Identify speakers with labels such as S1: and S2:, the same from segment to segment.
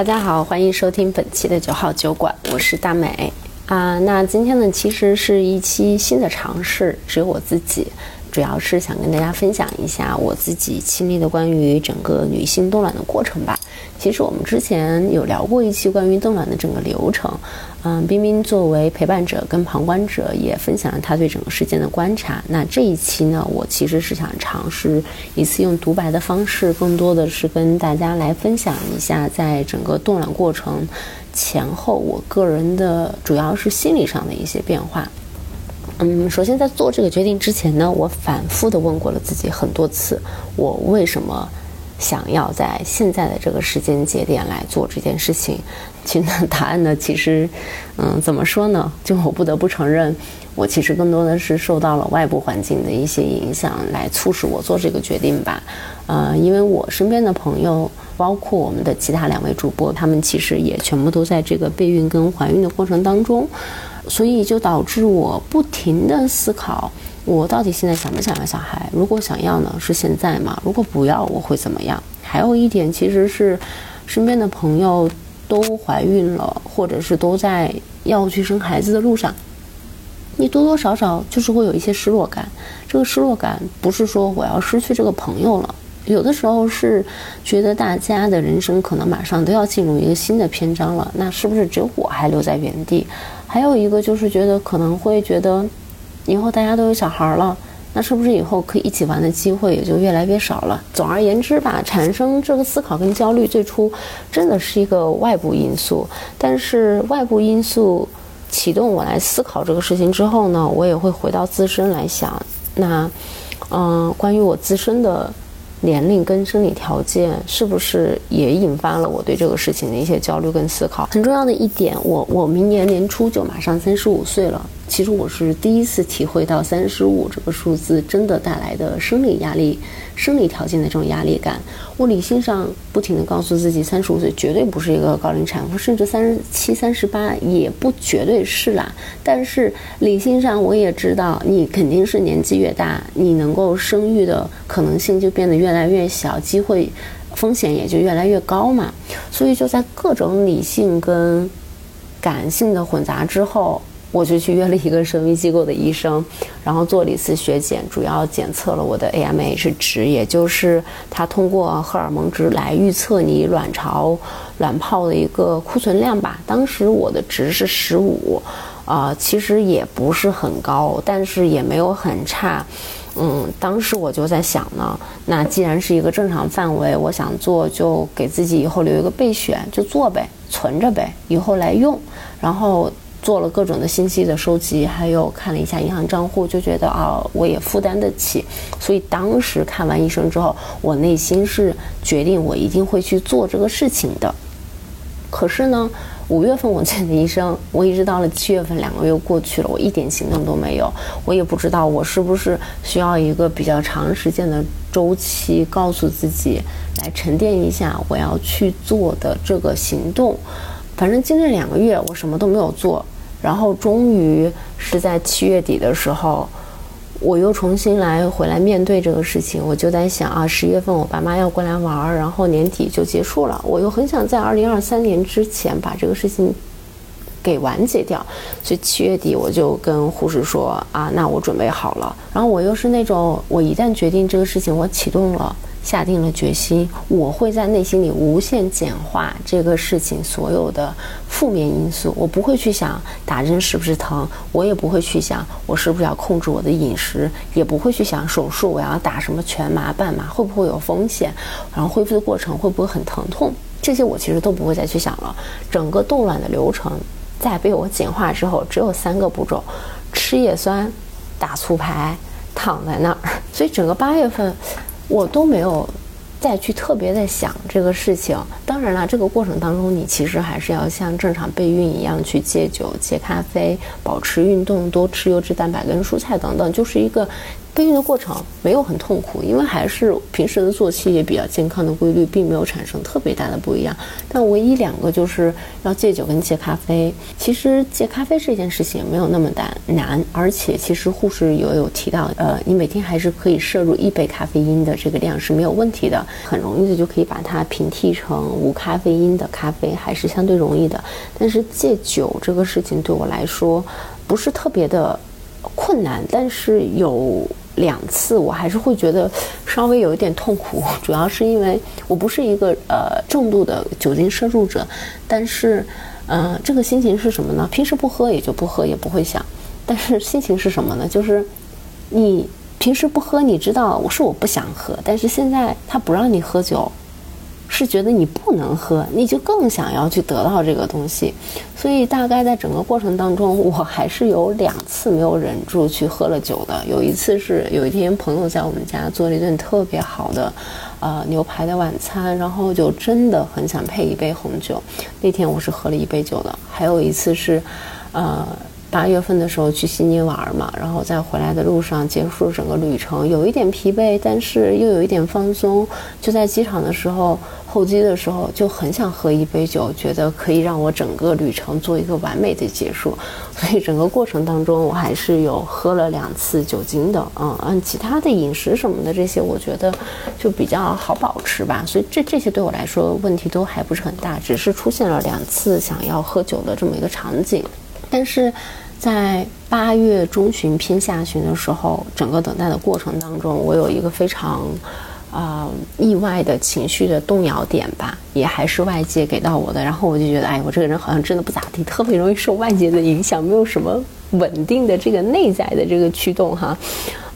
S1: 大家好，欢迎收听本期的九号酒馆，我是大美啊。那今天呢，其实是一期新的尝试，只有我自己。主要是想跟大家分享一下我自己亲历的关于整个女性冻卵的过程吧。其实我们之前有聊过一期关于冻卵的整个流程，嗯，冰冰作为陪伴者跟旁观者也分享了他对整个事件的观察。那这一期呢，我其实是想尝试一次用独白的方式，更多的是跟大家来分享一下在整个冻卵过程前后我个人的主要是心理上的一些变化。嗯，首先在做这个决定之前呢，我反复的问过了自己很多次，我为什么想要在现在的这个时间节点来做这件事情？其实答案呢，其实，嗯，怎么说呢？就我不得不承认，我其实更多的是受到了外部环境的一些影响，来促使我做这个决定吧。呃，因为我身边的朋友，包括我们的其他两位主播，他们其实也全部都在这个备孕跟怀孕的过程当中。所以就导致我不停的思考，我到底现在想不想要小孩？如果想要呢，是现在吗？如果不要，我会怎么样？还有一点，其实是身边的朋友都怀孕了，或者是都在要去生孩子的路上，你多多少少就是会有一些失落感。这个失落感不是说我要失去这个朋友了，有的时候是觉得大家的人生可能马上都要进入一个新的篇章了，那是不是只有我还留在原地？还有一个就是觉得可能会觉得，以后大家都有小孩了，那是不是以后可以一起玩的机会也就越来越少了？总而言之吧，产生这个思考跟焦虑，最初真的是一个外部因素。但是外部因素启动我来思考这个事情之后呢，我也会回到自身来想，那嗯，关于我自身的。年龄跟生理条件是不是也引发了我对这个事情的一些焦虑跟思考？很重要的一点，我我明年年初就马上三十五岁了。其实我是第一次体会到三十五这个数字真的带来的生理压力、生理条件的这种压力感。我理性上不停地告诉自己，三十五岁绝对不是一个高龄产妇，甚至三十七、三十八也不绝对是啦。但是理性上我也知道，你肯定是年纪越大，你能够生育的可能性就变得越来越小，机会风险也就越来越高嘛。所以就在各种理性跟感性的混杂之后。我就去约了一个生育机构的医生，然后做了一次血检，主要检测了我的 AMH 值，也就是他通过荷尔蒙值来预测你卵巢、卵泡的一个库存量吧。当时我的值是十五，啊，其实也不是很高，但是也没有很差。嗯，当时我就在想呢，那既然是一个正常范围，我想做就给自己以后留一个备选，就做呗，存着呗，以后来用，然后。做了各种的信息的收集，还有看了一下银行账户，就觉得啊，我也负担得起。所以当时看完医生之后，我内心是决定我一定会去做这个事情的。可是呢，五月份我见的医生，我一直到了七月份，两个月过去了，我一点行动都没有。我也不知道我是不是需要一个比较长时间的周期，告诉自己来沉淀一下我要去做的这个行动。反正经历两个月，我什么都没有做，然后终于是在七月底的时候，我又重新来回来面对这个事情。我就在想啊，十月份我爸妈要过来玩儿，然后年底就结束了。我又很想在二零二三年之前把这个事情给完结掉，所以七月底我就跟护士说啊，那我准备好了。然后我又是那种，我一旦决定这个事情，我启动了。下定了决心，我会在内心里无限简化这个事情所有的负面因素。我不会去想打针是不是疼，我也不会去想我是不是要控制我的饮食，也不会去想手术我要打什么全麻、半麻会不会有风险，然后恢复的过程会不会很疼痛，这些我其实都不会再去想了。整个冻卵的流程在被我简化之后，只有三个步骤：吃叶酸、打促排、躺在那儿。所以整个八月份。我都没有再去特别的想这个事情。当然了，这个过程当中，你其实还是要像正常备孕一样去戒酒、戒咖啡、保持运动、多吃优质蛋白跟蔬菜等等，就是一个备孕的过程没有很痛苦，因为还是平时的作息也比较健康的规律，并没有产生特别大的不一样。但唯一两个就是要戒酒跟戒咖啡。其实戒咖啡这件事情也没有那么难难，而且其实护士有有提到，呃，你每天还是可以摄入一杯咖啡因的这个量是没有问题的，很容易的就可以把它平替成无咖啡因的咖啡，还是相对容易的。但是戒酒这个事情对我来说不是特别的困难，但是有。两次我还是会觉得稍微有一点痛苦，主要是因为我不是一个呃重度的酒精摄入者，但是，嗯，这个心情是什么呢？平时不喝也就不喝，也不会想，但是心情是什么呢？就是你平时不喝，你知道我是我不想喝，但是现在他不让你喝酒。是觉得你不能喝，你就更想要去得到这个东西，所以大概在整个过程当中，我还是有两次没有忍住去喝了酒的。有一次是有一天朋友在我们家做了一顿特别好的，呃牛排的晚餐，然后就真的很想配一杯红酒。那天我是喝了一杯酒的。还有一次是，呃。八月份的时候去悉尼玩嘛，然后在回来的路上结束整个旅程，有一点疲惫，但是又有一点放松。就在机场的时候，候机的时候就很想喝一杯酒，觉得可以让我整个旅程做一个完美的结束。所以整个过程当中，我还是有喝了两次酒精的。嗯，嗯其他的饮食什么的这些，我觉得就比较好保持吧。所以这这些对我来说问题都还不是很大，只是出现了两次想要喝酒的这么一个场景。但是，在八月中旬偏下旬的时候，整个等待的过程当中，我有一个非常，啊意外的情绪的动摇点吧，也还是外界给到我的。然后我就觉得，哎，我这个人好像真的不咋地，特别容易受外界的影响，没有什么稳定的这个内在的这个驱动哈。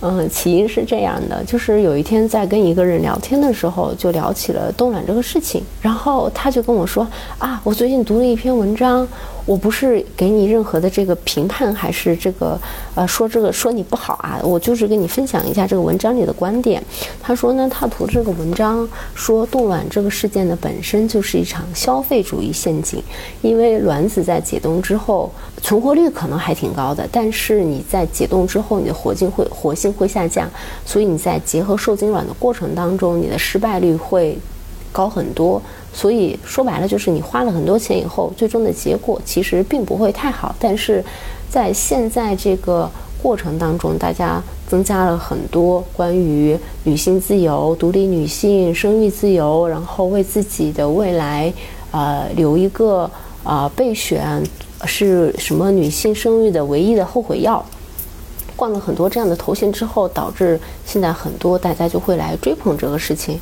S1: 嗯，起因是这样的，就是有一天在跟一个人聊天的时候，就聊起了冻卵这个事情，然后他就跟我说啊，我最近读了一篇文章。我不是给你任何的这个评判，还是这个呃说这个说你不好啊？我就是跟你分享一下这个文章里的观点。他说呢，他读这个文章说冻卵这个事件呢本身就是一场消费主义陷阱，因为卵子在解冻之后存活率可能还挺高的，但是你在解冻之后你的活性会活性会下降，所以你在结合受精卵的过程当中，你的失败率会高很多。所以说白了，就是你花了很多钱以后，最终的结果其实并不会太好。但是，在现在这个过程当中，大家增加了很多关于女性自由、独立女性、生育自由，然后为自己的未来，呃，留一个呃备选是什么女性生育的唯一的后悔药。冠了很多这样的头衔之后，导致现在很多大家就会来追捧这个事情。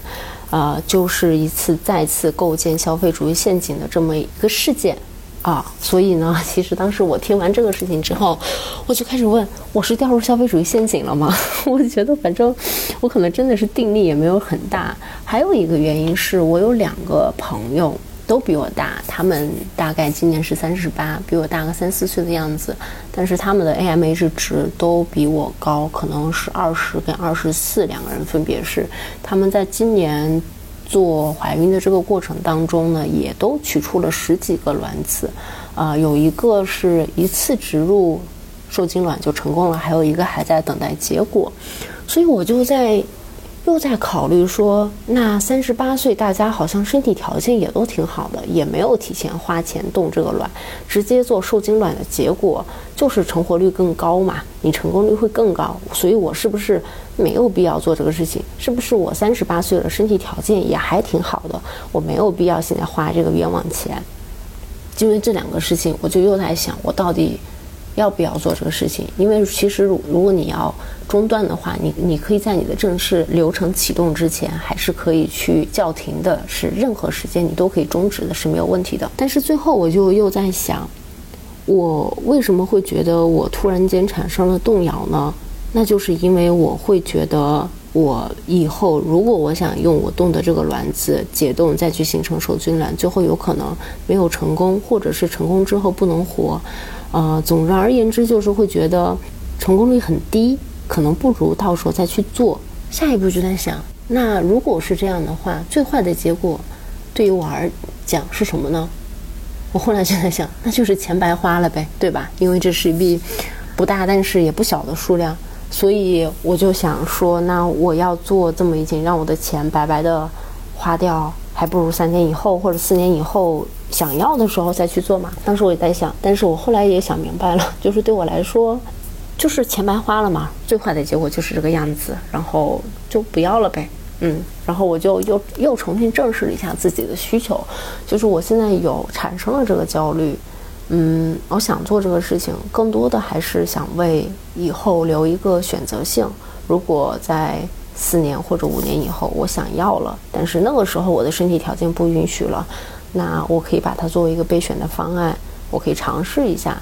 S1: 啊，就是一次再次构建消费主义陷阱的这么一个事件，啊，所以呢，其实当时我听完这个事情之后，我就开始问，我是掉入消费主义陷阱了吗？我觉得反正我可能真的是定力也没有很大。还有一个原因是我有两个朋友。都比我大，他们大概今年是三十八，比我大个三四岁的样子。但是他们的 AMH 值都比我高，可能是二十跟二十四，两个人分别是。他们在今年做怀孕的这个过程当中呢，也都取出了十几个卵子，啊，有一个是一次植入受精卵就成功了，还有一个还在等待结果。所以我就在。又在考虑说，那三十八岁大家好像身体条件也都挺好的，也没有提前花钱冻这个卵，直接做受精卵的结果就是成活率更高嘛？你成功率会更高，所以我是不是没有必要做这个事情？是不是我三十八岁了，身体条件也还挺好的，我没有必要现在花这个冤枉钱？因为这两个事情，我就又在想，我到底。要不要做这个事情？因为其实，如如果你要中断的话，你你可以在你的正式流程启动之前，还是可以去叫停的，是任何时间你都可以终止的，是没有问题的。但是最后我就又在想，我为什么会觉得我突然间产生了动摇呢？那就是因为我会觉得，我以后如果我想用我冻的这个卵子解冻再去形成受精卵，最后有可能没有成功，或者是成功之后不能活。呃，总而言之，就是会觉得成功率很低，可能不如到时候再去做。下一步就在想，那如果是这样的话，最坏的结果对于我而讲是什么呢？我后来就在想，那就是钱白花了呗，对吧？因为这是一笔不大，但是也不小的数量。所以我就想说，那我要做这么一件让我的钱白白的花掉，还不如三年以后或者四年以后想要的时候再去做嘛。当时我也在想，但是我后来也想明白了，就是对我来说，就是钱白花了嘛，最坏的结果就是这个样子，然后就不要了呗。嗯，然后我就又又重新正视了一下自己的需求，就是我现在有产生了这个焦虑。嗯，我想做这个事情，更多的还是想为以后留一个选择性。如果在四年或者五年以后我想要了，但是那个时候我的身体条件不允许了，那我可以把它作为一个备选的方案，我可以尝试一下，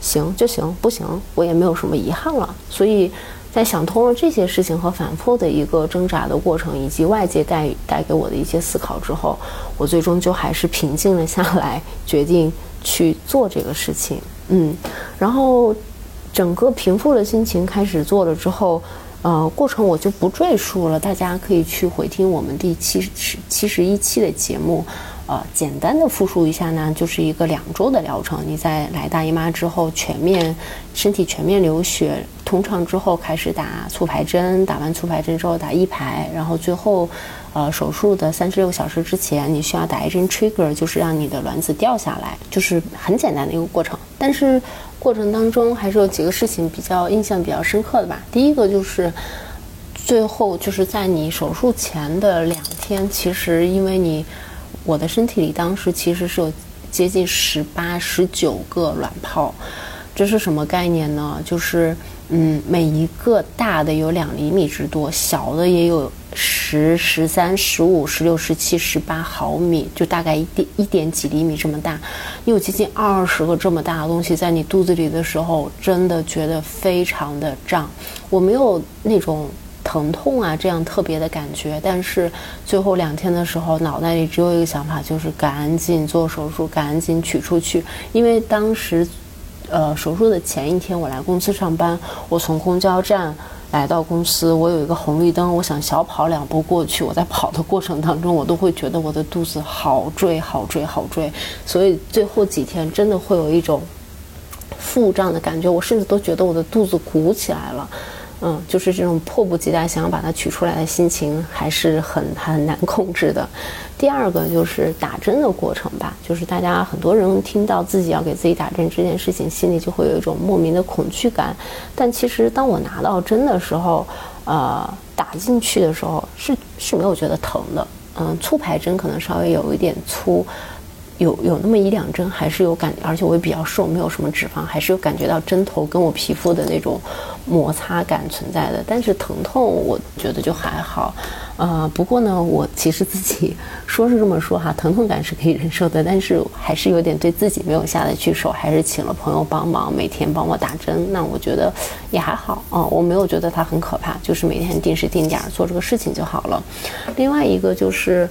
S1: 行就行，不行我也没有什么遗憾了。所以在想通了这些事情和反复的一个挣扎的过程，以及外界带带给我的一些思考之后，我最终就还是平静了下来，决定。去做这个事情，嗯，然后整个平复了心情开始做了之后，呃，过程我就不赘述了，大家可以去回听我们第七十七十一期的节目，呃，简单的复述一下呢，就是一个两周的疗程，你在来大姨妈之后全面身体全面流血通畅之后开始打促排针，打完促排针之后打一排，然后最后。呃，手术的三十六个小时之前，你需要打一针 trigger，就是让你的卵子掉下来，就是很简单的一个过程。但是过程当中还是有几个事情比较印象比较深刻的吧。第一个就是最后就是在你手术前的两天，其实因为你我的身体里当时其实是有接近十八、十九个卵泡，这是什么概念呢？就是嗯，每一个大的有两厘米之多，小的也有。十、十三、十五、十六、十七、十八毫米，就大概一点一点几厘米这么大。你有接近二十个这么大的东西在你肚子里的时候，真的觉得非常的胀。我没有那种疼痛啊这样特别的感觉，但是最后两天的时候，脑袋里只有一个想法，就是赶紧做手术，赶紧取出去。因为当时，呃，手术的前一天我来公司上班，我从公交站。来到公司，我有一个红绿灯，我想小跑两步过去。我在跑的过程当中，我都会觉得我的肚子好坠、好坠、好坠。所以最后几天真的会有一种腹胀的感觉，我甚至都觉得我的肚子鼓起来了。嗯，就是这种迫不及待想要把它取出来的心情，还是很 很难控制的。第二个就是打针的过程吧，就是大家很多人听到自己要给自己打针这件事情，心里就会有一种莫名的恐惧感。但其实当我拿到针的时候，呃，打进去的时候是是没有觉得疼的。嗯，粗排针可能稍微有一点粗。有有那么一两针还是有感，而且我也比较瘦，没有什么脂肪，还是有感觉到针头跟我皮肤的那种摩擦感存在的。但是疼痛，我觉得就还好。呃，不过呢，我其实自己说是这么说哈，疼痛感是可以忍受的，但是还是有点对自己没有下得去手，还是请了朋友帮忙，每天帮我打针。那我觉得也还好啊，我没有觉得它很可怕，就是每天定时定点做这个事情就好了。另外一个就是。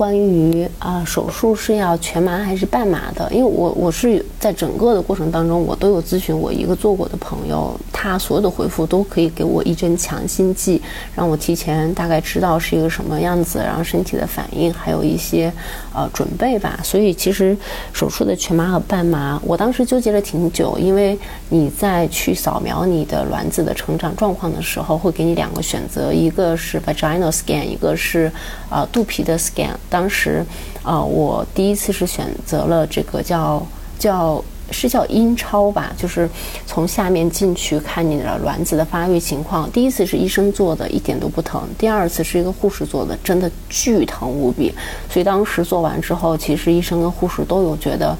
S1: 关于啊手术是要全麻还是半麻的？因为我我是在整个的过程当中，我都有咨询我一个做过的朋友，他所有的回复都可以给我一针强心剂，让我提前大概知道是一个什么样子，然后身体的反应，还有一些呃准备吧。所以其实手术的全麻和半麻，我当时纠结了挺久，因为你在去扫描你的卵子的成长状况的时候，会给你两个选择，一个是 vaginal scan，一个是啊肚皮的 scan。当时，呃，我第一次是选择了这个叫叫是叫阴超吧，就是从下面进去看你的卵子的发育情况。第一次是医生做的，一点都不疼；第二次是一个护士做的，真的巨疼无比。所以当时做完之后，其实医生跟护士都有觉得。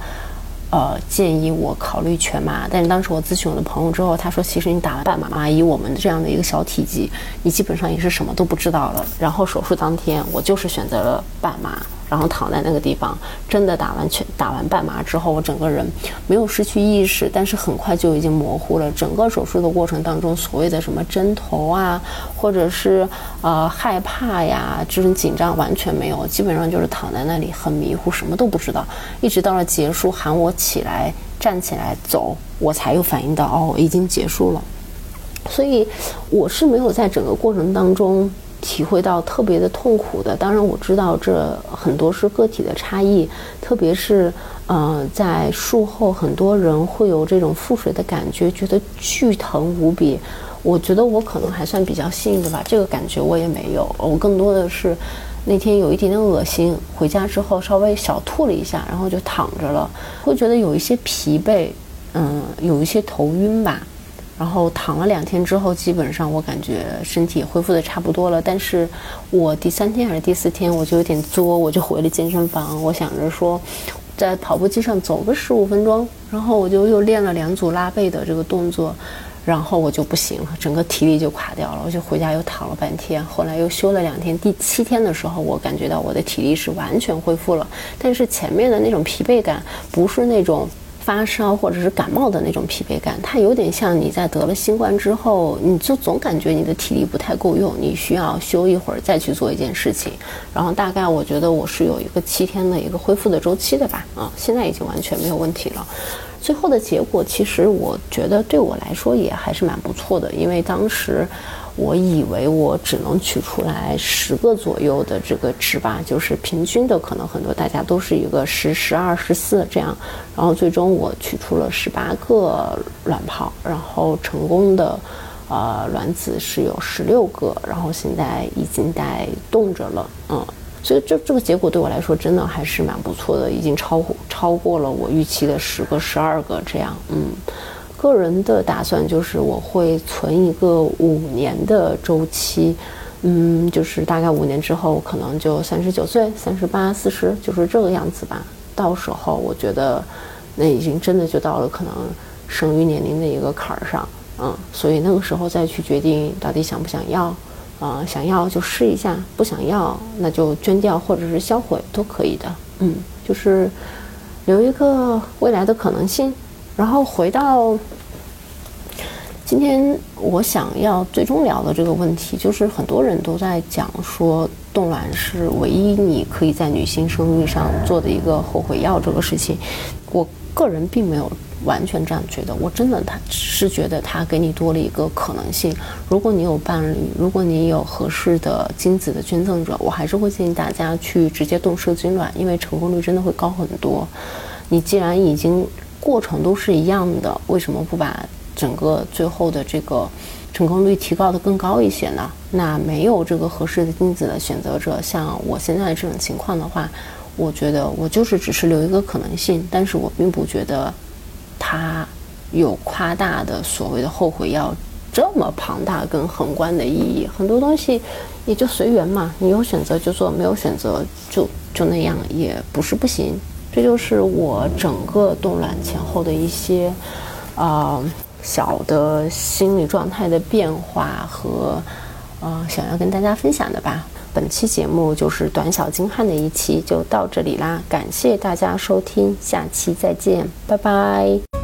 S1: 呃，建议我考虑全麻，但是当时我咨询我的朋友之后，他说，其实你打了半麻，以我们这样的一个小体积，你基本上也是什么都不知道了。然后手术当天，我就是选择了半麻。然后躺在那个地方，真的打完全打完半麻之后，我整个人没有失去意识，但是很快就已经模糊了。整个手术的过程当中，所谓的什么针头啊，或者是呃害怕呀这种紧张完全没有，基本上就是躺在那里很迷糊，什么都不知道。一直到了结束喊我起来站起来走，我才有反应到哦已经结束了。所以我是没有在整个过程当中。体会到特别的痛苦的，当然我知道这很多是个体的差异，特别是呃在术后很多人会有这种腹水的感觉，觉得巨疼无比。我觉得我可能还算比较幸运的吧，这个感觉我也没有，我更多的是那天有一点点恶心，回家之后稍微小吐了一下，然后就躺着了，会觉得有一些疲惫，嗯，有一些头晕吧。然后躺了两天之后，基本上我感觉身体恢复的差不多了。但是我第三天还是第四天，我就有点作，我就回了健身房。我想着说，在跑步机上走个十五分钟，然后我就又练了两组拉背的这个动作，然后我就不行了，整个体力就垮掉了。我就回家又躺了半天，后来又休了两天。第七天的时候，我感觉到我的体力是完全恢复了，但是前面的那种疲惫感不是那种。发烧或者是感冒的那种疲惫感，它有点像你在得了新冠之后，你就总感觉你的体力不太够用，你需要休一会儿再去做一件事情。然后大概我觉得我是有一个七天的一个恢复的周期的吧，啊，现在已经完全没有问题了。最后的结果其实我觉得对我来说也还是蛮不错的，因为当时。我以为我只能取出来十个左右的这个值吧，就是平均的，可能很多大家都是一个十、十二、十四这样，然后最终我取出了十八个卵泡，然后成功的，呃，卵子是有十六个，然后现在已经在冻着了，嗯，所以这这个结果对我来说真的还是蛮不错的，已经超超过了我预期的十个、十二个这样，嗯。个人的打算就是我会存一个五年的周期，嗯，就是大概五年之后可能就三十九岁、三十八、四十，就是这个样子吧。到时候我觉得，那已经真的就到了可能生育年龄的一个坎儿上，嗯，所以那个时候再去决定到底想不想要，啊，想要就试一下，不想要那就捐掉或者是销毁都可以的，嗯，就是留一个未来的可能性。然后回到今天，我想要最终聊的这个问题，就是很多人都在讲说冻卵是唯一你可以在女性生育上做的一个后悔药这个事情。我个人并没有完全这样觉得，我真的他是觉得它给你多了一个可能性。如果你有伴侣，如果你有合适的精子的捐赠者，我还是会建议大家去直接冻受精卵，因为成功率真的会高很多。你既然已经过程都是一样的，为什么不把整个最后的这个成功率提高的更高一些呢？那没有这个合适的精子的选择者，像我现在这种情况的话，我觉得我就是只是留一个可能性，但是我并不觉得它有夸大的所谓的后悔药这么庞大跟宏观的意义。很多东西也就随缘嘛，你有选择就做，没有选择就就那样，也不是不行。这就是我整个动卵前后的一些，啊小的心理状态的变化和，呃，想要跟大家分享的吧。本期节目就是短小精悍的一期，就到这里啦。感谢大家收听，下期再见，拜拜。